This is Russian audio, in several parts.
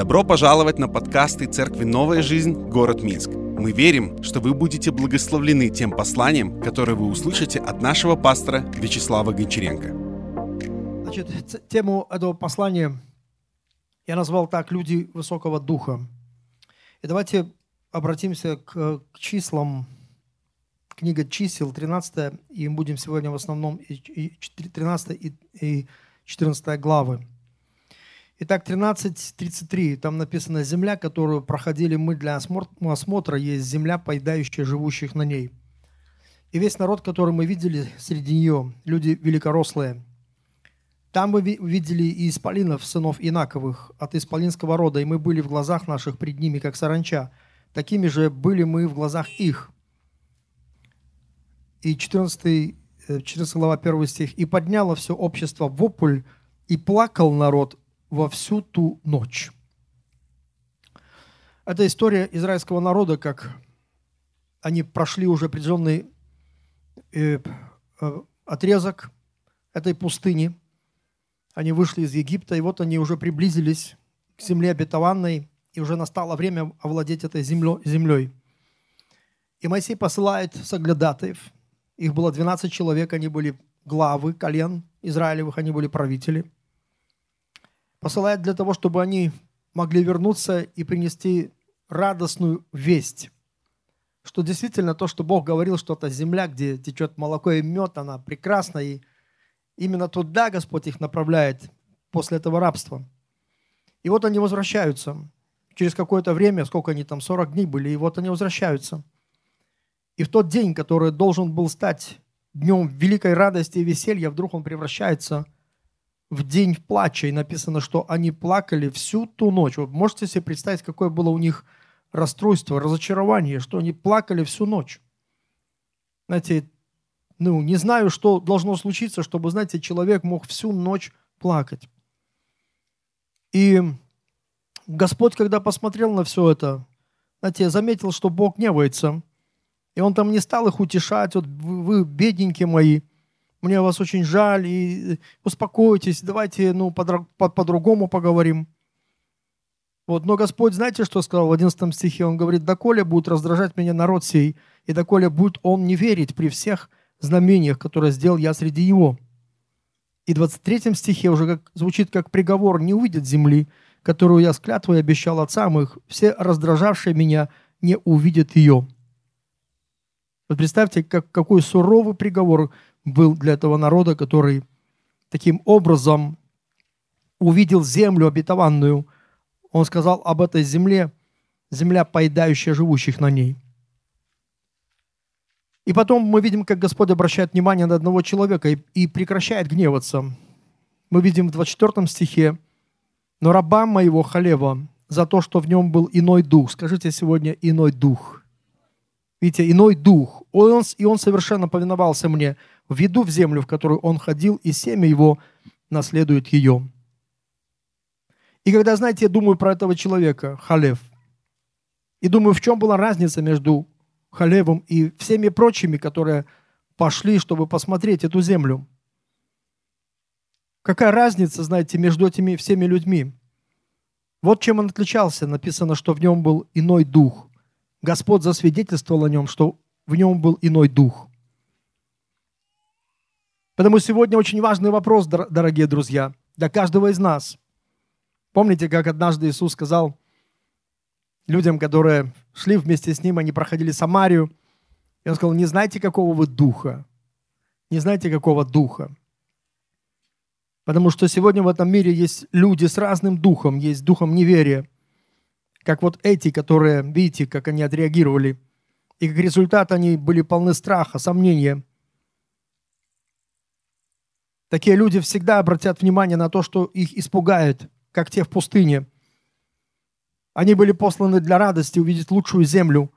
Добро пожаловать на подкасты Церкви «Новая жизнь. Город Минск». Мы верим, что вы будете благословлены тем посланием, которое вы услышите от нашего пастора Вячеслава Гончаренко. Значит, тему этого послания я назвал так «Люди высокого духа». И давайте обратимся к, к числам. Книга чисел, 13, и мы будем сегодня в основном и 13 и, и 14 главы. Итак, 13.33, там написано, земля, которую проходили мы для осмотра, есть земля, поедающая живущих на ней. И весь народ, который мы видели среди нее, люди великорослые. Там мы видели и исполинов, сынов Инаковых, от исполинского рода, и мы были в глазах наших пред ними, как саранча. Такими же были мы в глазах их. И 14, 14 э, глава 1 стих. «И подняло все общество вопль, и плакал народ во всю ту ночь. Это история израильского народа, как они прошли уже определенный э, э, отрезок этой пустыни. Они вышли из Египта, и вот они уже приблизились к земле обетованной, и уже настало время овладеть этой землей. И Моисей посылает соглядатаев. Их было 12 человек, они были главы колен Израилевых, они были правители – посылает для того, чтобы они могли вернуться и принести радостную весть, что действительно то, что Бог говорил, что это земля, где течет молоко и мед, она прекрасна, и именно туда Господь их направляет после этого рабства. И вот они возвращаются. Через какое-то время, сколько они там, 40 дней были, и вот они возвращаются. И в тот день, который должен был стать днем великой радости и веселья, вдруг он превращается в в день плача, и написано, что они плакали всю ту ночь. Вот можете себе представить, какое было у них расстройство, разочарование, что они плакали всю ночь. Знаете, ну, не знаю, что должно случиться, чтобы, знаете, человек мог всю ночь плакать. И Господь, когда посмотрел на все это, знаете, заметил, что Бог гневается. И Он там не стал их утешать, вот вы, вы бедненькие мои – мне вас очень жаль, и успокойтесь, давайте ну, по-другому поговорим. Вот, но Господь, знаете, что сказал в 11 стихе? Он говорит, доколе будет раздражать меня народ сей, и доколе будет он не верить при всех знамениях, которые сделал я среди его. И в 23 стихе уже как, звучит как приговор, не увидят земли, которую я с клятвой обещал отцам их, все раздражавшие меня не увидят ее. Вот представьте, как, какой суровый приговор был для этого народа, который таким образом увидел землю обетованную. Он сказал об этой земле, земля, поедающая живущих на ней. И потом мы видим, как Господь обращает внимание на одного человека и, и прекращает гневаться. Мы видим в 24 стихе, «Но рабам моего Халева за то, что в нем был иной дух». Скажите сегодня «иной дух». Видите, иной дух. Он, и он совершенно повиновался мне введу в землю, в которую он ходил, и семя его наследует ее. И когда, знаете, я думаю про этого человека, Халев, и думаю, в чем была разница между Халевом и всеми прочими, которые пошли, чтобы посмотреть эту землю. Какая разница, знаете, между этими всеми людьми? Вот чем он отличался. Написано, что в нем был иной дух. Господь засвидетельствовал о нем, что в нем был иной дух. Поэтому сегодня очень важный вопрос, дорогие друзья, для каждого из нас. Помните, как однажды Иисус сказал людям, которые шли вместе с Ним, они проходили Самарию, и Он сказал, не знаете, какого вы духа, не знаете, какого духа. Потому что сегодня в этом мире есть люди с разным духом, есть духом неверия, как вот эти, которые, видите, как они отреагировали. И как результат они были полны страха, сомнения – Такие люди всегда обратят внимание на то, что их испугает, как те в пустыне. Они были посланы для радости увидеть лучшую землю,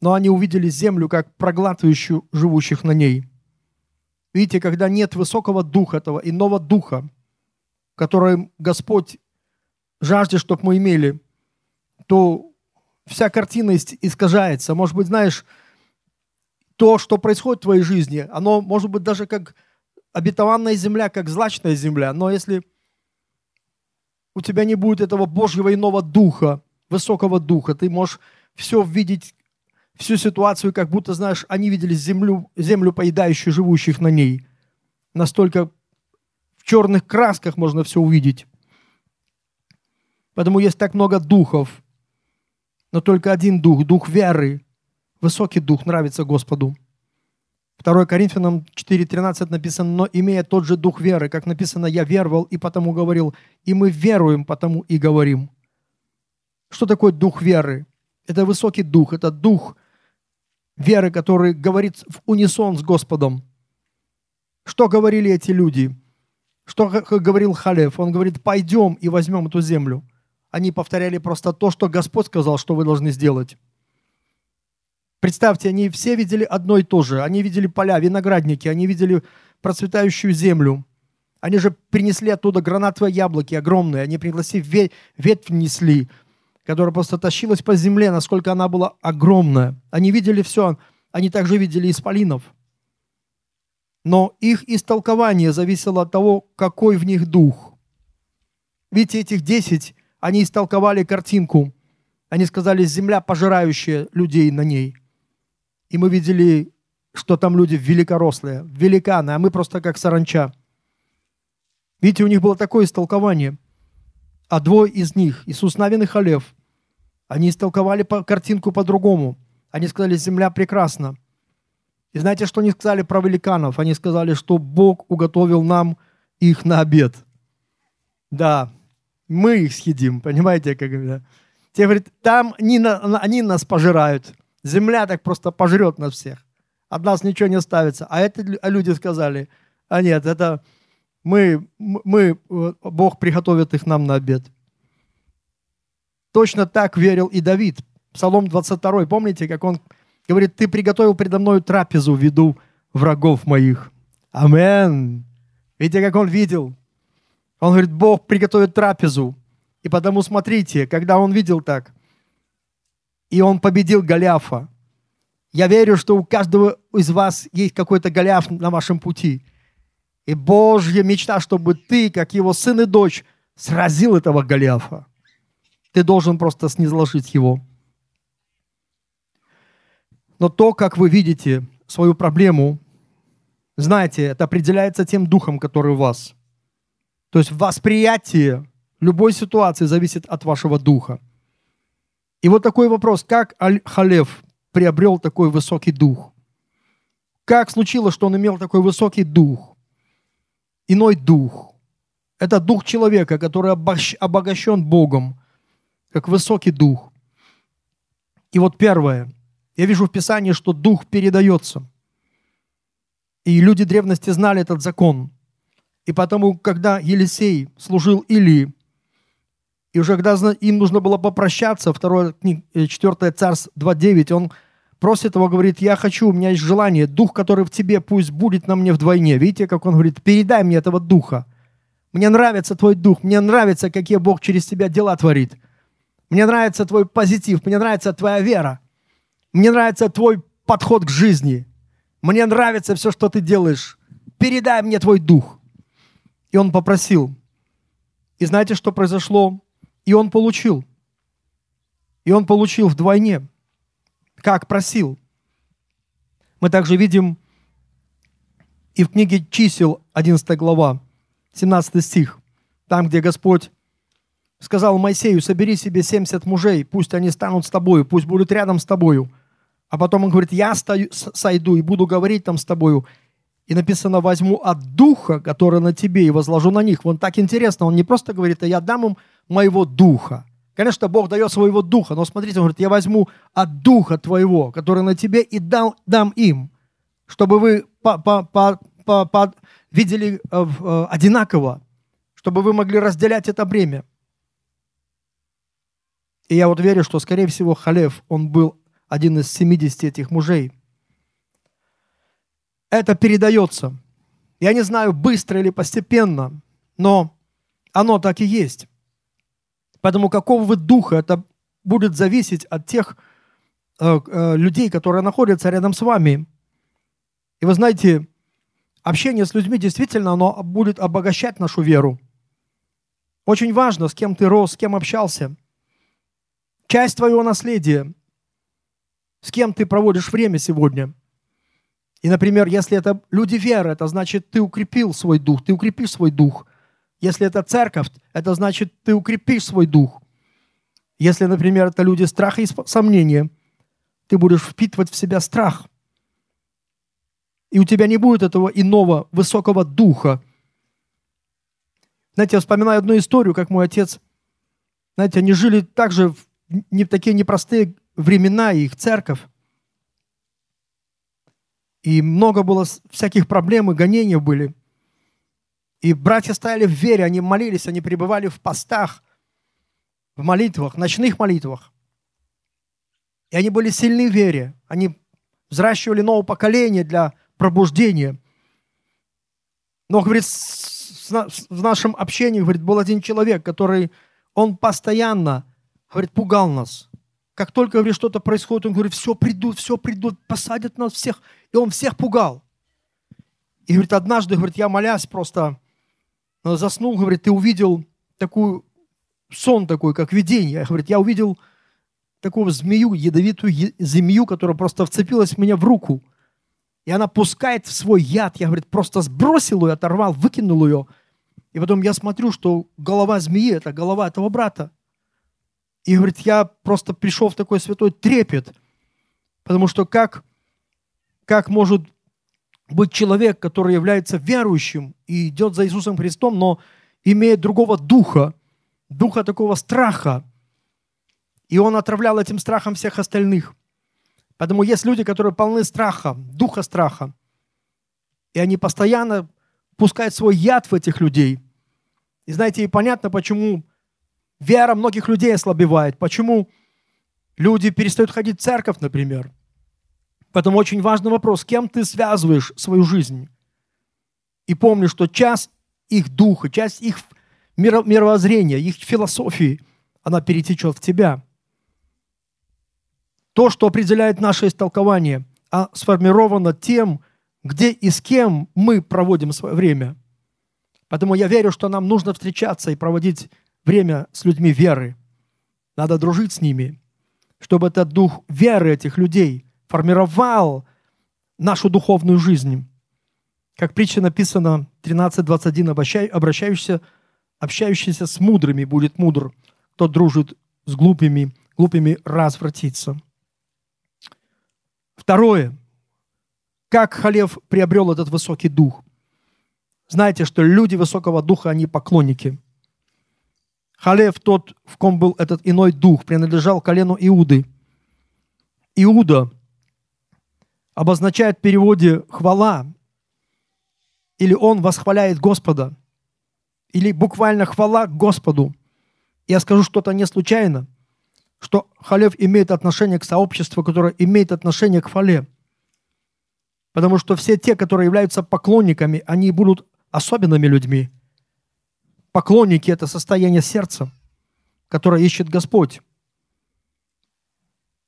но они увидели землю как проглатывающую живущих на ней. Видите, когда нет высокого духа, этого иного духа, который Господь жаждет, чтобы мы имели, то вся картина искажается. Может быть, знаешь, то, что происходит в твоей жизни, оно может быть даже как обетованная земля, как злачная земля. Но если у тебя не будет этого Божьего иного духа, высокого духа. Ты можешь все видеть, всю ситуацию, как будто, знаешь, они видели землю, землю поедающую живущих на ней. Настолько в черных красках можно все увидеть. Поэтому есть так много духов, но только один дух, дух веры. Высокий дух нравится Господу. 2 Коринфянам 4.13 написано, но имея тот же дух веры, как написано, я веровал и потому говорил, и мы веруем, потому и говорим. Что такое дух веры? Это высокий дух, это дух веры, который говорит в унисон с Господом. Что говорили эти люди? Что говорил Халев? Он говорит, пойдем и возьмем эту землю. Они повторяли просто то, что Господь сказал, что вы должны сделать. Представьте, они все видели одно и то же. Они видели поля, виноградники, они видели процветающую землю. Они же принесли оттуда гранатовые яблоки огромные. Они пригласили ветвь, ветвь несли, которая просто тащилась по земле, насколько она была огромная. Они видели все. Они также видели исполинов. Но их истолкование зависело от того, какой в них дух. Видите, этих десять, они истолковали картинку. Они сказали, земля, пожирающая людей на ней – и мы видели, что там люди великорослые, великаны, а мы просто как саранча. Видите, у них было такое истолкование. А двое из них, Иисус Навин и Халев, они истолковали картинку по-другому. Они сказали, земля прекрасна. И знаете, что они сказали про великанов? Они сказали, что Бог уготовил нам их на обед. Да, мы их съедим, понимаете, как говорят. Те говорят, там они, они нас пожирают. Земля так просто пожрет нас всех. От нас ничего не оставится. А это а люди сказали, а нет, это мы, мы, Бог приготовит их нам на обед. Точно так верил и Давид. Псалом 22, помните, как он говорит, ты приготовил предо мною трапезу в виду врагов моих. Амен. Видите, как он видел? Он говорит, Бог приготовит трапезу. И потому смотрите, когда он видел так – и он победил Голиафа. Я верю, что у каждого из вас есть какой-то Голиаф на вашем пути. И Божья мечта, чтобы ты, как его сын и дочь, сразил этого Голиафа. Ты должен просто снизложить его. Но то, как вы видите свою проблему, знаете, это определяется тем духом, который у вас. То есть восприятие любой ситуации зависит от вашего духа. И вот такой вопрос, как Халев приобрел такой высокий дух? Как случилось, что он имел такой высокий дух? Иной дух. Это дух человека, который обогащен Богом, как высокий дух. И вот первое. Я вижу в Писании, что дух передается. И люди древности знали этот закон. И потому, когда Елисей служил Илии, и уже когда им нужно было попрощаться, 2, 4 Царств 2.9, он просит его, говорит, я хочу, у меня есть желание, дух, который в тебе, пусть будет на мне вдвойне. Видите, как он говорит, передай мне этого духа. Мне нравится твой дух, мне нравится, какие Бог через тебя дела творит. Мне нравится твой позитив, мне нравится твоя вера. Мне нравится твой подход к жизни. Мне нравится все, что ты делаешь. Передай мне твой дух. И он попросил. И знаете, что произошло? И он получил. И он получил вдвойне, как просил. Мы также видим и в книге чисел, 11 глава, 17 стих, там, где Господь сказал Моисею, собери себе 70 мужей, пусть они станут с тобою, пусть будут рядом с тобою. А потом он говорит, я стою, сойду и буду говорить там с тобою. И написано, возьму от духа, который на тебе, и возложу на них. Вот так интересно, он не просто говорит, а я дам им моего духа. Конечно, Бог дает своего духа, но смотрите, он говорит, я возьму от духа твоего, который на тебе, и дам, дам им, чтобы вы по, по, по, по, по, видели э, э, одинаково, чтобы вы могли разделять это бремя. И я вот верю, что, скорее всего, Халев, он был один из 70 этих мужей. Это передается. Я не знаю, быстро или постепенно, но оно так и есть. Поэтому какого вы духа, это будет зависеть от тех э, э, людей, которые находятся рядом с вами. И вы знаете, общение с людьми действительно, оно будет обогащать нашу веру. Очень важно, с кем ты рос, с кем общался. Часть твоего наследия, с кем ты проводишь время сегодня. И, например, если это люди веры, это значит, ты укрепил свой дух, ты укрепишь свой дух. Если это церковь, это значит, ты укрепишь свой дух. Если, например, это люди страха и сомнения, ты будешь впитывать в себя страх. И у тебя не будет этого иного высокого духа. Знаете, я вспоминаю одну историю, как мой отец, знаете, они жили также в не, такие непростые времена, и их церковь. И много было всяких проблем и гонений были. И братья стояли в вере, они молились, они пребывали в постах, в молитвах, ночных молитвах. И они были сильны в вере. Они взращивали новое поколение для пробуждения. Но, говорит, в нашем общении, говорит, был один человек, который, он постоянно, говорит, пугал нас. Как только, говорит, что-то происходит, он говорит, все придут, все придут, посадят нас всех. И он всех пугал. И, говорит, однажды, говорит, я молясь просто э, заснул, говорит, ты увидел такую, сон такой, как видение. Говорит, я увидел такую змею, ядовитую змею, которая просто вцепилась меня в руку. И она пускает в свой яд. Я, говорит, просто сбросил ее, оторвал, выкинул ее. И потом я смотрю, что голова змеи – это голова этого брата. И, говорит, я просто пришел в такой святой трепет, потому что как, как может быть человек, который является верующим и идет за Иисусом Христом, но имеет другого духа, духа такого страха, и он отравлял этим страхом всех остальных. Поэтому есть люди, которые полны страха, духа страха, и они постоянно пускают свой яд в этих людей. И знаете, и понятно, почему Вера многих людей ослабевает. Почему люди перестают ходить в церковь, например? Поэтому очень важный вопрос, с кем ты связываешь свою жизнь? И помни, что часть их духа, часть их мировоззрения, их философии, она перетечет в тебя. То, что определяет наше истолкование, а сформировано тем, где и с кем мы проводим свое время. Поэтому я верю, что нам нужно встречаться и проводить время с людьми веры. Надо дружить с ними, чтобы этот дух веры этих людей формировал нашу духовную жизнь. Как притча написана 13.21, обращающийся, общающийся с мудрыми будет мудр, кто дружит с глупыми, глупыми развратится. Второе. Как Халев приобрел этот высокий дух? Знаете, что люди высокого духа, они поклонники. Халев, тот, в ком был этот иной дух, принадлежал колену Иуды. Иуда обозначает в переводе «хвала», или он восхваляет Господа, или буквально «хвала Господу». Я скажу что-то не случайно, что Халев имеет отношение к сообществу, которое имеет отношение к хвале. Потому что все те, которые являются поклонниками, они будут особенными людьми – Поклонники – это состояние сердца, которое ищет Господь.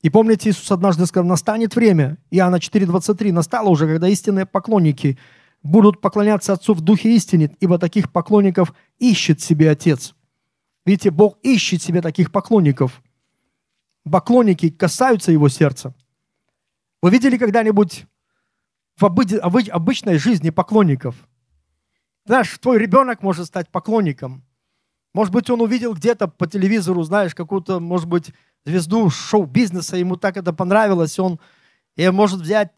И помните, Иисус однажды сказал, настанет время, Иоанна 4,23, настало уже, когда истинные поклонники будут поклоняться Отцу в Духе истине, ибо таких поклонников ищет себе Отец. Видите, Бог ищет себе таких поклонников. Поклонники касаются Его сердца. Вы видели когда-нибудь в обычной жизни поклонников – знаешь, твой ребенок может стать поклонником. Может быть, он увидел где-то по телевизору, знаешь, какую-то, может быть, звезду шоу-бизнеса, ему так это понравилось, он и может взять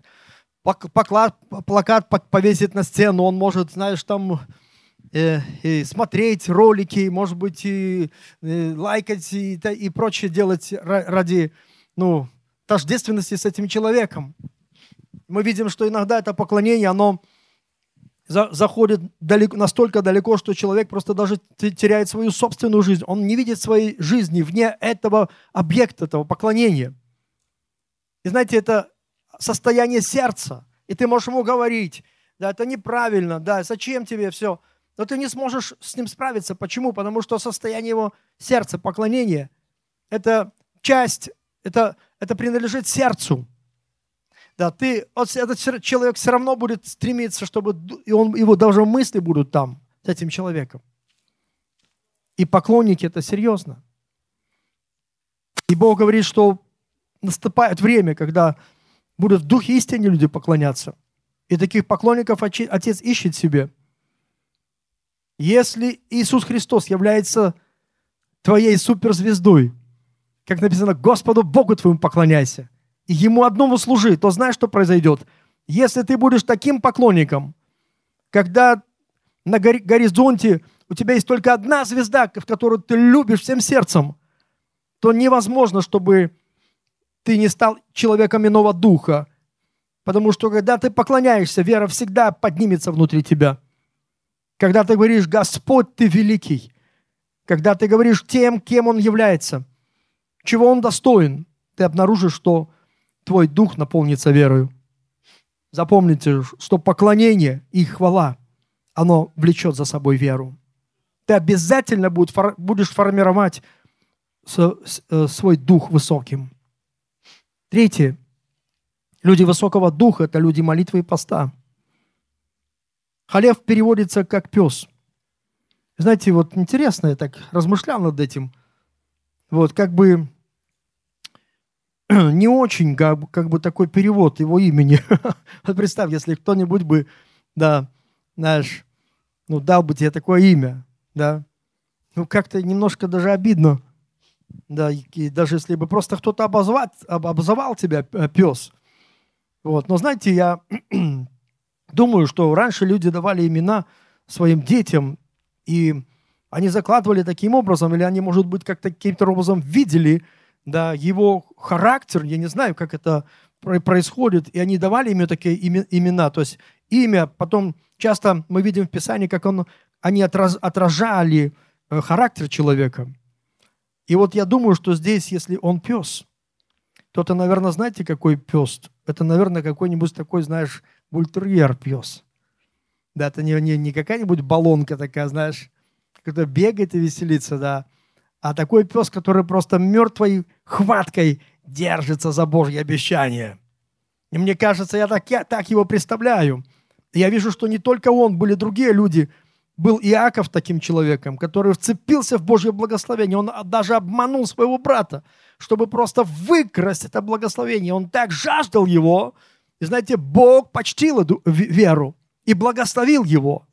поклад, плакат повесить на стену, он может, знаешь, там э, и смотреть ролики, может быть, и, и лайкать и, и прочее делать ради ну, тождественности с этим человеком. Мы видим, что иногда это поклонение, оно заходит далеко, настолько далеко, что человек просто даже теряет свою собственную жизнь. Он не видит своей жизни вне этого объекта, этого поклонения. И знаете, это состояние сердца. И ты можешь ему говорить, да, это неправильно, да, зачем тебе все. Но ты не сможешь с ним справиться. Почему? Потому что состояние его сердца, поклонение, это часть, это, это принадлежит сердцу. Да, ты, вот этот человек все равно будет стремиться, чтобы и он, его даже мысли будут там, с этим человеком. И поклонники это серьезно. И Бог говорит, что наступает время, когда будут в духе истине люди поклоняться. И таких поклонников Отец ищет себе. Если Иисус Христос является твоей суперзвездой, как написано, Господу Богу твоему поклоняйся, Ему одному служи, то знаешь, что произойдет. Если ты будешь таким поклонником, когда на горизонте у тебя есть только одна звезда, в которую ты любишь всем сердцем, то невозможно, чтобы ты не стал человеком иного духа. Потому что когда ты поклоняешься, вера всегда поднимется внутри тебя. Когда ты говоришь, Господь, ты великий. Когда ты говоришь тем, кем Он является, чего Он достоин, ты обнаружишь, что твой дух наполнится верою. Запомните, что поклонение и хвала, оно влечет за собой веру. Ты обязательно будешь формировать э, свой дух высоким. Третье. Люди высокого духа – это люди молитвы и поста. Халев переводится как пес. Знаете, вот интересно, я так размышлял над этим. Вот как бы не очень как, как бы такой перевод его имени. вот представь, если кто-нибудь бы, да, знаешь, ну, дал бы тебе такое имя, да, ну, как-то немножко даже обидно, да, и даже если бы просто кто-то обозвать, обозвал тебя э, пес. Вот. Но знаете, я думаю, что раньше люди давали имена своим детям, и они закладывали таким образом, или они, может быть, как-то каким-то образом видели да, его характер, я не знаю, как это происходит, и они давали ему такие имена, то есть имя, потом часто мы видим в Писании, как он, они отражали э, характер человека. И вот я думаю, что здесь, если он пес, то это, наверное, знаете, какой пес? Это, наверное, какой-нибудь такой, знаешь, бультерьер пес. Да, это не, не, не какая-нибудь баллонка такая, знаешь, которая бегает и веселится, да, а такой пес, который просто мертвой хваткой держится за Божье обещание. И мне кажется, я так, я так его представляю. я вижу, что не только он, были другие люди – был Иаков таким человеком, который вцепился в Божье благословение. Он даже обманул своего брата, чтобы просто выкрасть это благословение. Он так жаждал его. И знаете, Бог почтил эту веру и благословил его.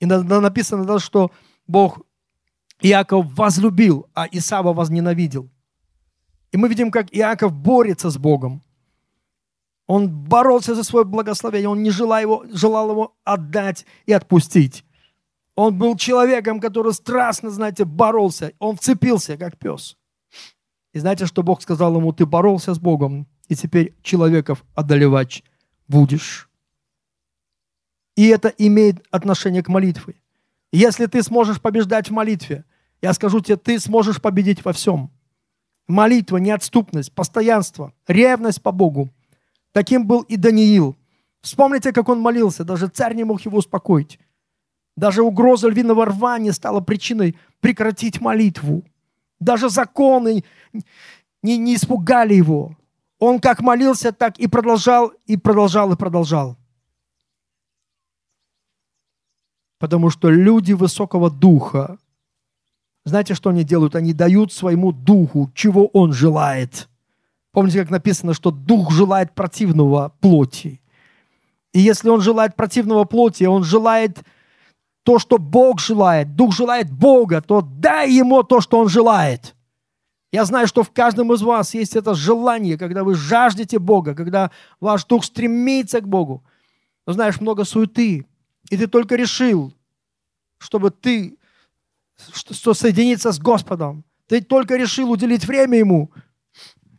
И написано, что Бог Иаков возлюбил, а Исава возненавидел. И мы видим, как Иаков борется с Богом. Он боролся за свое благословение, он не желал его, желал его отдать и отпустить. Он был человеком, который страстно, знаете, боролся. Он вцепился, как пес. И знаете, что Бог сказал ему? Ты боролся с Богом, и теперь человеков одолевать будешь. И это имеет отношение к молитве. Если ты сможешь побеждать в молитве, я скажу тебе, ты сможешь победить во всем. Молитва, неотступность, постоянство, ревность по Богу. Таким был и Даниил. Вспомните, как он молился, даже царь не мог его успокоить. Даже угроза львиного рва не стала причиной прекратить молитву. Даже законы не, не испугали его. Он как молился, так и продолжал, и продолжал, и продолжал. Потому что люди высокого духа, знаете, что они делают? Они дают своему духу, чего он желает. Помните, как написано, что дух желает противного плоти. И если он желает противного плоти, он желает то, что Бог желает, Дух желает Бога, то дай Ему то, что Он желает. Я знаю, что в каждом из вас есть это желание, когда вы жаждете Бога, когда ваш дух стремится к Богу. Но знаешь, много суеты, и ты только решил, чтобы ты что соединиться с Господом. Ты только решил уделить время Ему.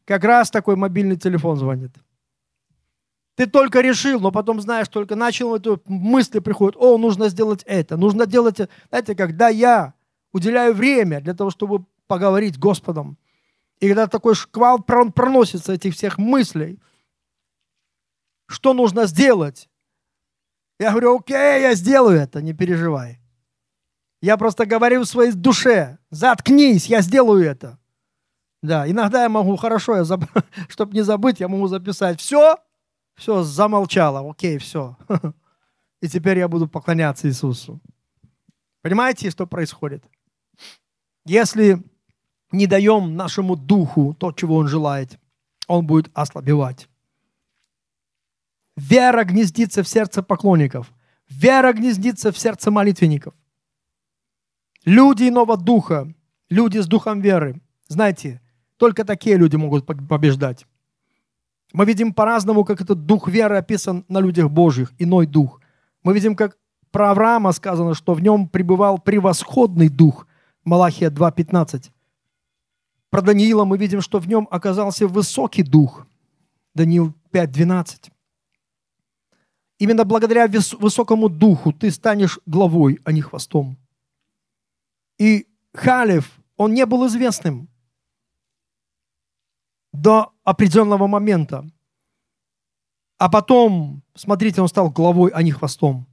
Как раз такой мобильный телефон звонит. Ты только решил, но потом знаешь, только начал эту мысли приходят, о, нужно сделать это, нужно делать это. Знаете, когда я уделяю время для того, чтобы поговорить с Господом, и когда такой шквал проносится этих всех мыслей, что нужно сделать? Я говорю, окей, я сделаю это, не переживай. Я просто говорю в своей душе, заткнись, я сделаю это. Да, иногда я могу, хорошо, я заб... чтобы не забыть, я могу записать все, все, замолчала, окей, все. И теперь я буду поклоняться Иисусу. Понимаете, что происходит? Если не даем нашему духу то, чего он желает, он будет ослабевать. Вера гнездится в сердце поклонников. Вера гнездится в сердце молитвенников. Люди иного духа, люди с духом веры. Знаете, только такие люди могут побеждать. Мы видим по-разному, как этот дух веры описан на людях Божьих, иной дух. Мы видим, как про Авраама сказано, что в нем пребывал превосходный дух. Малахия 2.15. Про Даниила мы видим, что в нем оказался высокий дух. Даниил 5.12. Именно благодаря высокому духу ты станешь главой, а не хвостом. И Халев, он не был известным до определенного момента. А потом, смотрите, он стал главой, а не хвостом.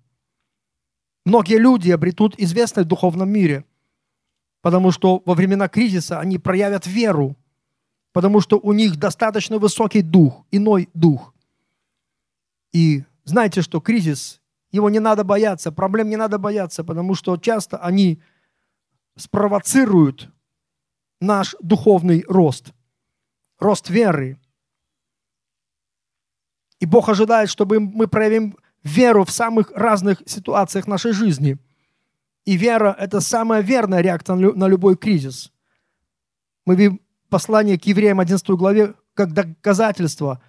Многие люди обретут известность в духовном мире, потому что во времена кризиса они проявят веру, потому что у них достаточно высокий дух, иной дух. И знаете, что кризис, его не надо бояться, проблем не надо бояться, потому что часто они спровоцируют наш духовный рост, рост веры. И Бог ожидает, чтобы мы проявим веру в самых разных ситуациях нашей жизни. И вера – это самая верная реакция на любой кризис. Мы видим послание к евреям 11 главе как доказательство.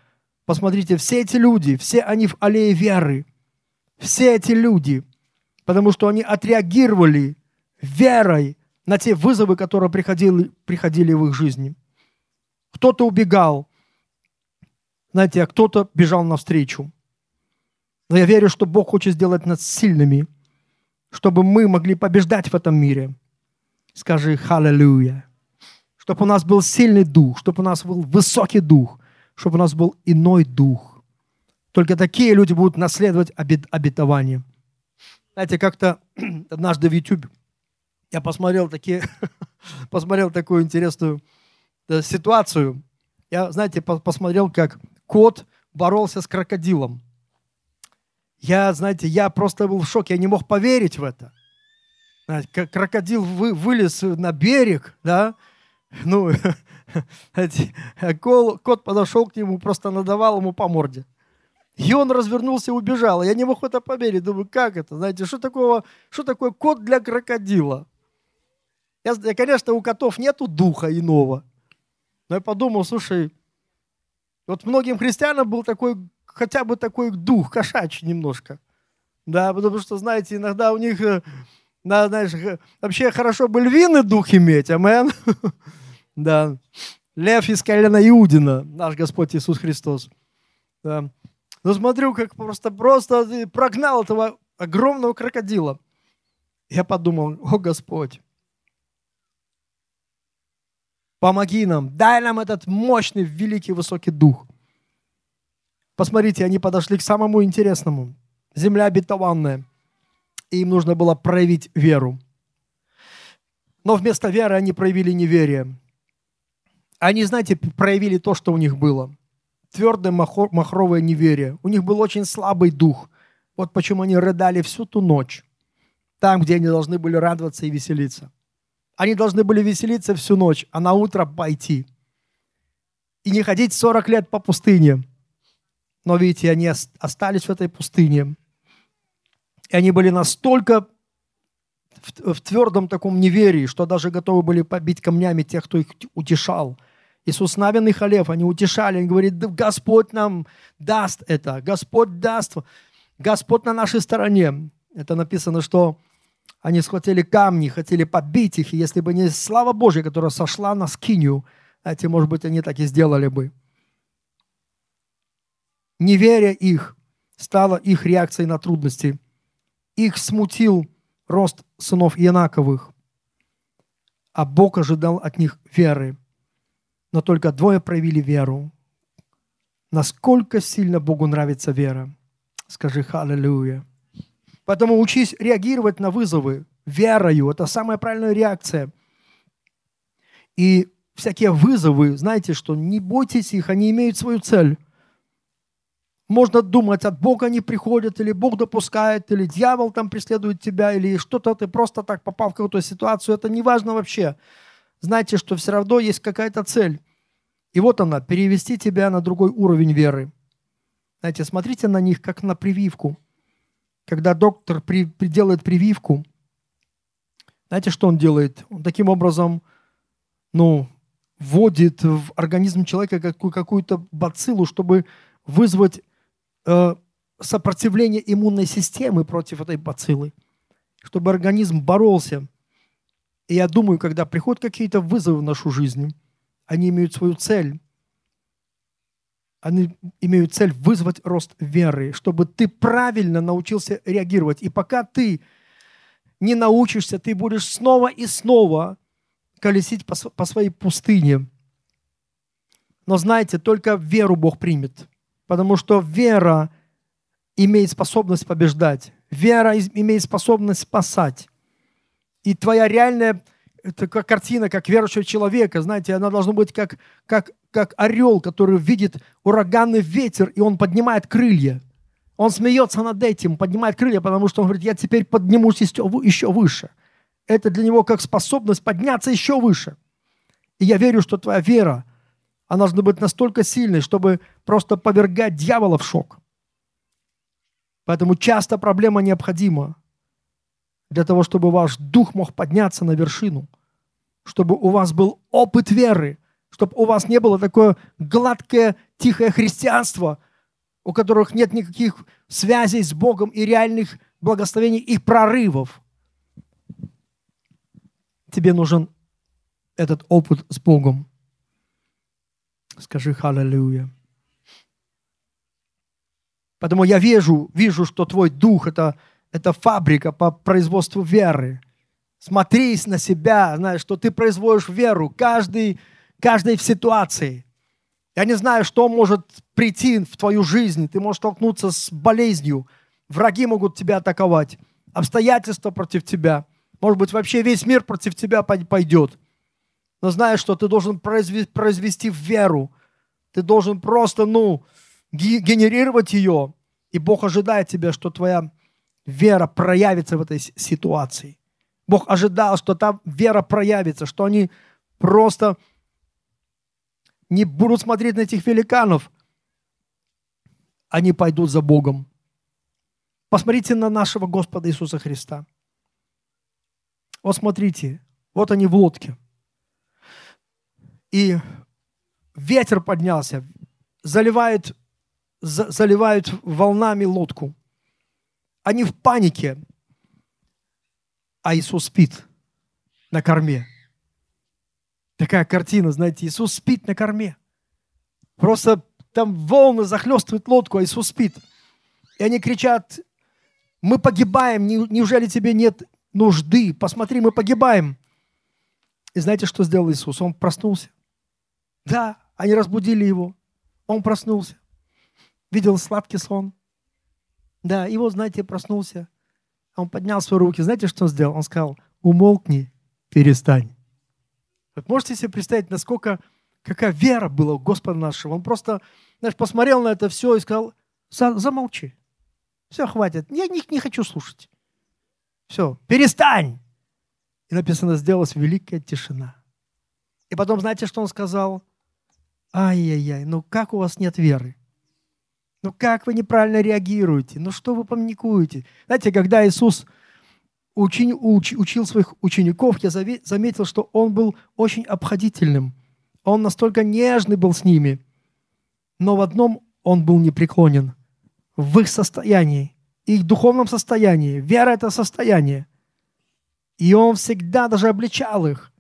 Посмотрите, все эти люди, все они в аллее веры. Все эти люди, потому что они отреагировали верой на те вызовы, которые приходили, приходили в их жизни. Кто-то убегал, знаете, а кто-то бежал навстречу. Но я верю, что Бог хочет сделать нас сильными, чтобы мы могли побеждать в этом мире. Скажи «Халлелуя». Чтобы у нас был сильный дух, чтобы у нас был высокий дух, чтобы у нас был иной дух. Только такие люди будут наследовать обет обетование. Знаете, как-то однажды в YouTube я посмотрел, такие, посмотрел такую интересную э, ситуацию. Я, знаете, посмотрел, как кот боролся с крокодилом. Я, знаете, я просто был в шоке, я не мог поверить в это. Знаете, крокодил вы, вылез на берег, да, ну, кот подошел к нему, просто надавал ему по морде. И он развернулся и убежал. Я не мог в это поверить. Думаю, как это? Знаете, что, такого, что такое кот для крокодила? Я, конечно, у котов нету духа иного. Но я подумал, слушай, вот многим христианам был такой, хотя бы такой дух, кошачий немножко. Да, потому что, знаете, иногда у них, да, знаешь, вообще хорошо бы львиный дух иметь, амен. Да. Лев из колена Иудина, наш Господь Иисус Христос. Да. Но смотрю, как просто, просто прогнал этого огромного крокодила. Я подумал, о Господь, Помоги нам, дай нам этот мощный, великий, высокий дух. Посмотрите, они подошли к самому интересному. Земля обетованная. И им нужно было проявить веру. Но вместо веры они проявили неверие. Они, знаете, проявили то, что у них было. Твердое махровое неверие. У них был очень слабый дух. Вот почему они рыдали всю ту ночь. Там, где они должны были радоваться и веселиться. Они должны были веселиться всю ночь, а на утро пойти. И не ходить 40 лет по пустыне. Но видите, они остались в этой пустыне. И они были настолько в, твердом таком неверии, что даже готовы были побить камнями тех, кто их утешал. Иисус Навин и Халев, они утешали, они говорят, Господь нам даст это, Господь даст, Господь на нашей стороне. Это написано, что они схватили камни, хотели побить их, и если бы не слава Божья, которая сошла на скинию, знаете, может быть, они так и сделали бы. Неверие их стало их реакцией на трудности. Их смутил рост сынов Янаковых, а Бог ожидал от них веры. Но только двое проявили веру. Насколько сильно Богу нравится вера? Скажи «Аллилуйя». Поэтому учись реагировать на вызовы верою. Это самая правильная реакция. И всякие вызовы, знаете, что не бойтесь их, они имеют свою цель. можно думать, от Бога они приходят, или Бог допускает, или дьявол там преследует тебя, или что-то ты просто так попал в какую-то ситуацию. Это не важно вообще. Знайте, что все равно есть какая-то цель. И вот она, перевести тебя на другой уровень веры. Знаете, смотрите на них, как на прививку. Когда доктор при, при делает прививку, знаете, что он делает? Он таким образом, ну, вводит в организм человека какую- какую-то бациллу, чтобы вызвать э, сопротивление иммунной системы против этой бациллы, чтобы организм боролся. И я думаю, когда приходят какие-то вызовы в нашу жизнь, они имеют свою цель. Они имеют цель вызвать рост веры, чтобы ты правильно научился реагировать. И пока ты не научишься, ты будешь снова и снова колесить по, своей пустыне. Но знаете, только веру Бог примет. Потому что вера имеет способность побеждать. Вера имеет способность спасать. И твоя реальная это как картина, как верующего человека, знаете, она должна быть как, как, как орел, который видит ураганный ветер, и он поднимает крылья. Он смеется над этим, поднимает крылья, потому что он говорит, я теперь поднимусь еще выше. Это для него как способность подняться еще выше. И я верю, что твоя вера, она должна быть настолько сильной, чтобы просто повергать дьявола в шок. Поэтому часто проблема необходима для того, чтобы ваш дух мог подняться на вершину, чтобы у вас был опыт веры, чтобы у вас не было такое гладкое, тихое христианство, у которых нет никаких связей с Богом и реальных благословений и прорывов. Тебе нужен этот опыт с Богом. Скажи «Халлелуя». Поэтому я вижу, вижу, что твой дух это, – это фабрика по производству веры. Смотри на себя, знаешь, что ты производишь веру каждый, каждой в ситуации. Я не знаю, что может прийти в твою жизнь. Ты можешь столкнуться с болезнью. Враги могут тебя атаковать. Обстоятельства против тебя. Может быть, вообще весь мир против тебя пойдет. Но знаешь, что ты должен произвести веру. Ты должен просто, ну, генерировать ее. И Бог ожидает тебя, что твоя вера проявится в этой ситуации. Бог ожидал, что та вера проявится, что они просто не будут смотреть на этих великанов. Они пойдут за Богом. Посмотрите на нашего Господа Иисуса Христа. Вот смотрите, вот они в лодке. И ветер поднялся, заливает заливают волнами лодку. Они в панике, а Иисус спит на корме. Такая картина, знаете, Иисус спит на корме. Просто там волны захлестывают лодку, а Иисус спит. И они кричат, мы погибаем, неужели тебе нет нужды? Посмотри, мы погибаем. И знаете, что сделал Иисус? Он проснулся. Да, они разбудили его. Он проснулся видел сладкий сон. Да, и вот, знаете, проснулся. Он поднял свои руки. Знаете, что он сделал? Он сказал, умолкни, перестань. Вот можете себе представить, насколько, какая вера была у Господа нашего. Он просто, знаешь, посмотрел на это все и сказал, замолчи. Все, хватит. Я не, не хочу слушать. Все, перестань. И написано, сделалась великая тишина. И потом, знаете, что он сказал? Ай-яй-яй, ну как у вас нет веры? Ну как вы неправильно реагируете? Ну что вы паникуете? Знаете, когда Иисус учи, уч, учил своих учеников, я заметил, что Он был очень обходительным. Он настолько нежный был с ними. Но в одном Он был непреклонен. В их состоянии, их духовном состоянии. Вера – это состояние. И Он всегда даже обличал их.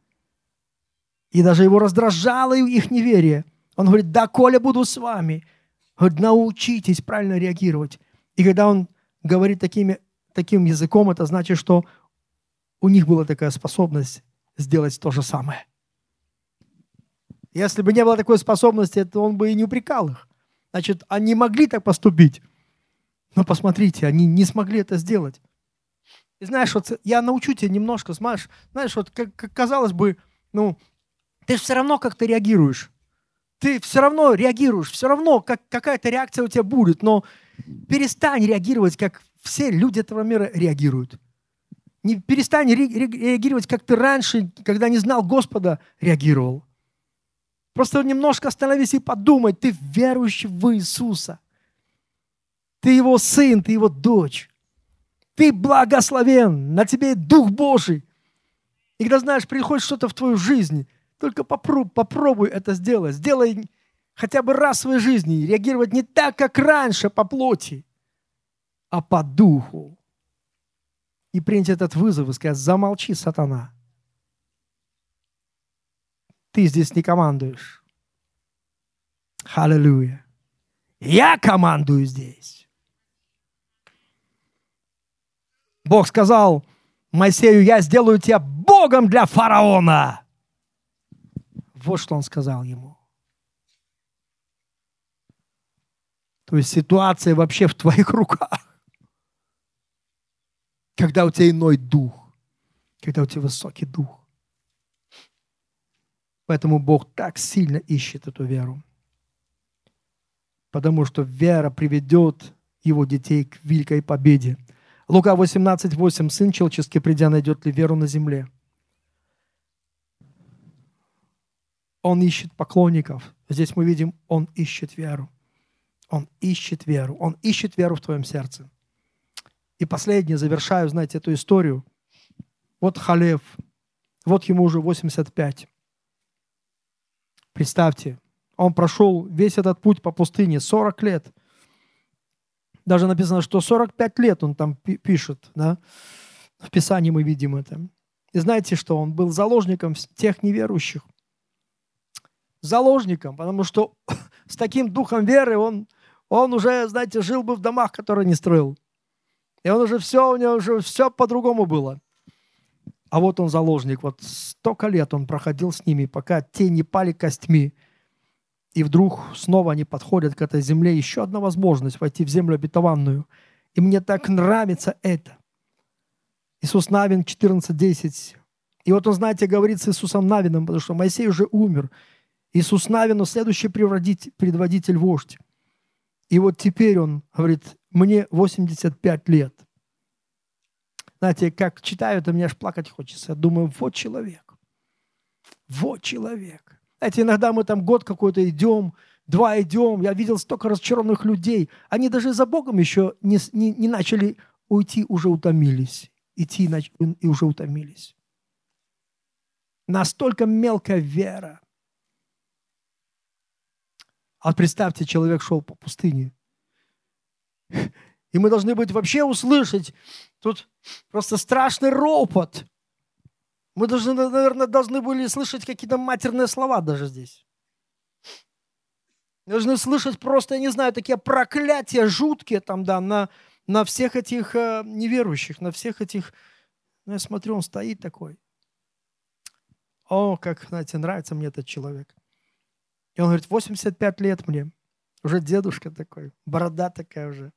И даже его раздражало их неверие. Он говорит, да, Коля, буду с вами – Говорит, научитесь правильно реагировать. И когда он говорит такими, таким языком, это значит, что у них была такая способность сделать то же самое. Если бы не было такой способности, то он бы и не упрекал их. Значит, они могли так поступить. Но посмотрите, они не смогли это сделать. И знаешь, вот я научу тебя немножко, знаешь, знаешь, вот как, как казалось бы, ну, ты же все равно как-то реагируешь. Ты все равно реагируешь, все равно как, какая-то реакция у тебя будет, но перестань реагировать, как все люди этого мира реагируют. Не перестань реагировать, как ты раньше, когда не знал Господа, реагировал. Просто немножко остановись и подумай, ты верующий в Иисуса. Ты его сын, ты его дочь. Ты благословен, на тебе Дух Божий. И когда знаешь, приходит что-то в твою жизнь, только попробуй, попробуй это сделать. Сделай хотя бы раз в своей жизни. Реагировать не так, как раньше по плоти, а по духу и принять этот вызов и сказать, замолчи, сатана. Ты здесь не командуешь. Аллилуйя. Я командую здесь. Бог сказал Моисею, я сделаю тебя Богом для фараона. Вот что он сказал ему. То есть ситуация вообще в твоих руках когда у тебя иной дух, когда у тебя высокий дух. Поэтому Бог так сильно ищет эту веру. Потому что вера приведет его детей к великой победе. Лука 18:8. Сын человеческий, придя, найдет ли веру на земле? Он ищет поклонников. Здесь мы видим, он ищет веру. Он ищет веру. Он ищет веру в твоем сердце. И последнее, завершаю, знаете, эту историю. Вот Халев, вот ему уже 85. Представьте, он прошел весь этот путь по пустыне 40 лет. Даже написано, что 45 лет он там пишет, да? В Писании мы видим это. И знаете, что он был заложником тех неверующих. Заложником, потому что с таким духом веры он, он уже, знаете, жил бы в домах, которые не строил. И он уже все, у него уже все по-другому было. А вот он заложник. Вот столько лет он проходил с ними, пока те не пали костьми. И вдруг снова они подходят к этой земле. Еще одна возможность войти в землю обетованную. И мне так нравится это. Иисус Навин 14.10. И вот он, знаете, говорит с Иисусом Навином, потому что Моисей уже умер. Иисус Навину следующий предводитель, вождь. И вот теперь он говорит, мне 85 лет. Знаете, как читаю, то мне аж плакать хочется. Я думаю, вот человек. Вот человек. Знаете, иногда мы там год какой-то идем, два идем. Я видел столько разочарованных людей. Они даже за Богом еще не, не, не начали уйти, уже утомились. Идти и уже утомились. Настолько мелкая вера. А представьте, человек шел по пустыне. И мы должны быть вообще услышать тут просто страшный ропот. Мы должны, наверное, должны были слышать какие-то матерные слова даже здесь. Должны слышать просто, я не знаю, такие проклятия жуткие там, да, на, на всех этих э, неверующих, на всех этих... Ну, я смотрю, он стоит такой. О, как, знаете, нравится мне этот человек. И он говорит, 85 лет мне. Уже дедушка такой, борода такая уже.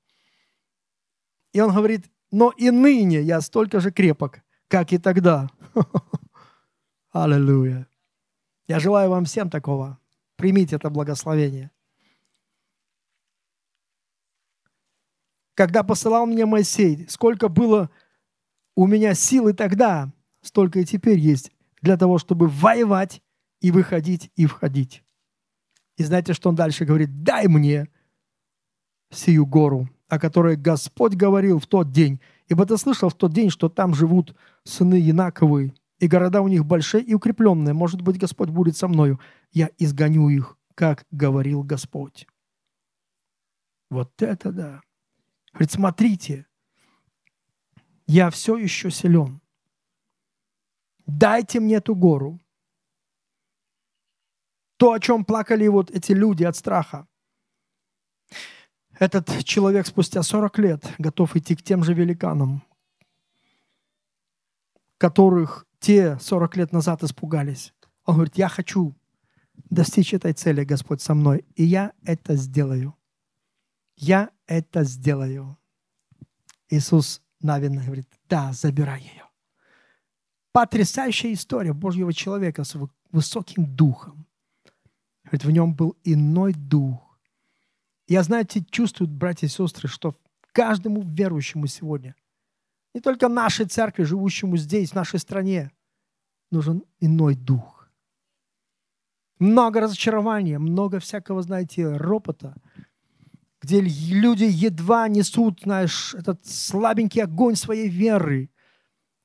И он говорит, но и ныне я столько же крепок, как и тогда. Аллилуйя. Я желаю вам всем такого. Примите это благословение. Когда посылал мне Моисей, сколько было у меня силы тогда, столько и теперь есть для того, чтобы воевать и выходить и входить. И знаете, что он дальше говорит? Дай мне сию гору, о которой Господь говорил в тот день. Ибо ты слышал в тот день, что там живут сыны Янаковы, и города у них большие и укрепленные. Может быть, Господь будет со мною. Я изгоню их, как говорил Господь. Вот это да. Говорит, смотрите, я все еще силен. Дайте мне эту гору. То, о чем плакали вот эти люди от страха. Этот человек спустя 40 лет готов идти к тем же великанам, которых те 40 лет назад испугались. Он говорит, я хочу достичь этой цели, Господь, со мной, и я это сделаю. Я это сделаю. Иисус Навин говорит, да, забирай ее. Потрясающая история Божьего человека с высоким духом. Говорит, в нем был иной дух. Я, знаете, чувствую, братья и сестры, что каждому верующему сегодня, не только нашей церкви, живущему здесь, в нашей стране, нужен иной дух. Много разочарования, много всякого, знаете, ропота, где люди едва несут, знаешь, этот слабенький огонь своей веры.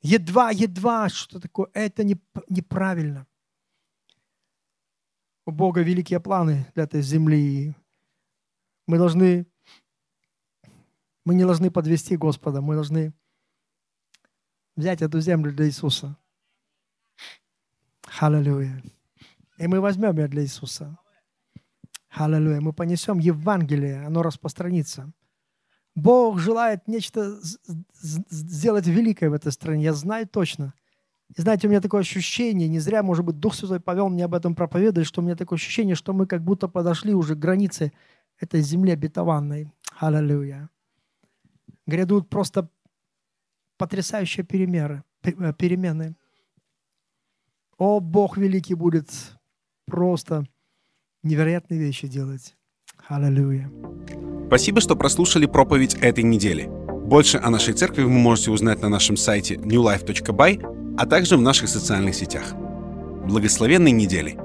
Едва-едва, что такое, это не, неправильно. У Бога великие планы для этой земли. Мы должны, мы не должны подвести Господа, мы должны взять эту землю для Иисуса. Аллилуйя. И мы возьмем ее для Иисуса. Аллилуйя. Мы понесем Евангелие, оно распространится. Бог желает нечто сделать великое в этой стране. Я знаю точно. И знаете, у меня такое ощущение, не зря, может быть, Дух Святой повел мне об этом проповедовать, что у меня такое ощущение, что мы как будто подошли уже к границе этой земли обетованной. Аллилуйя. Грядут просто потрясающие перемеры, э, перемены. О, Бог великий будет просто невероятные вещи делать. Аллилуйя. Спасибо, что прослушали проповедь этой недели. Больше о нашей церкви вы можете узнать на нашем сайте newlife.by, а также в наших социальных сетях. Благословенной недели!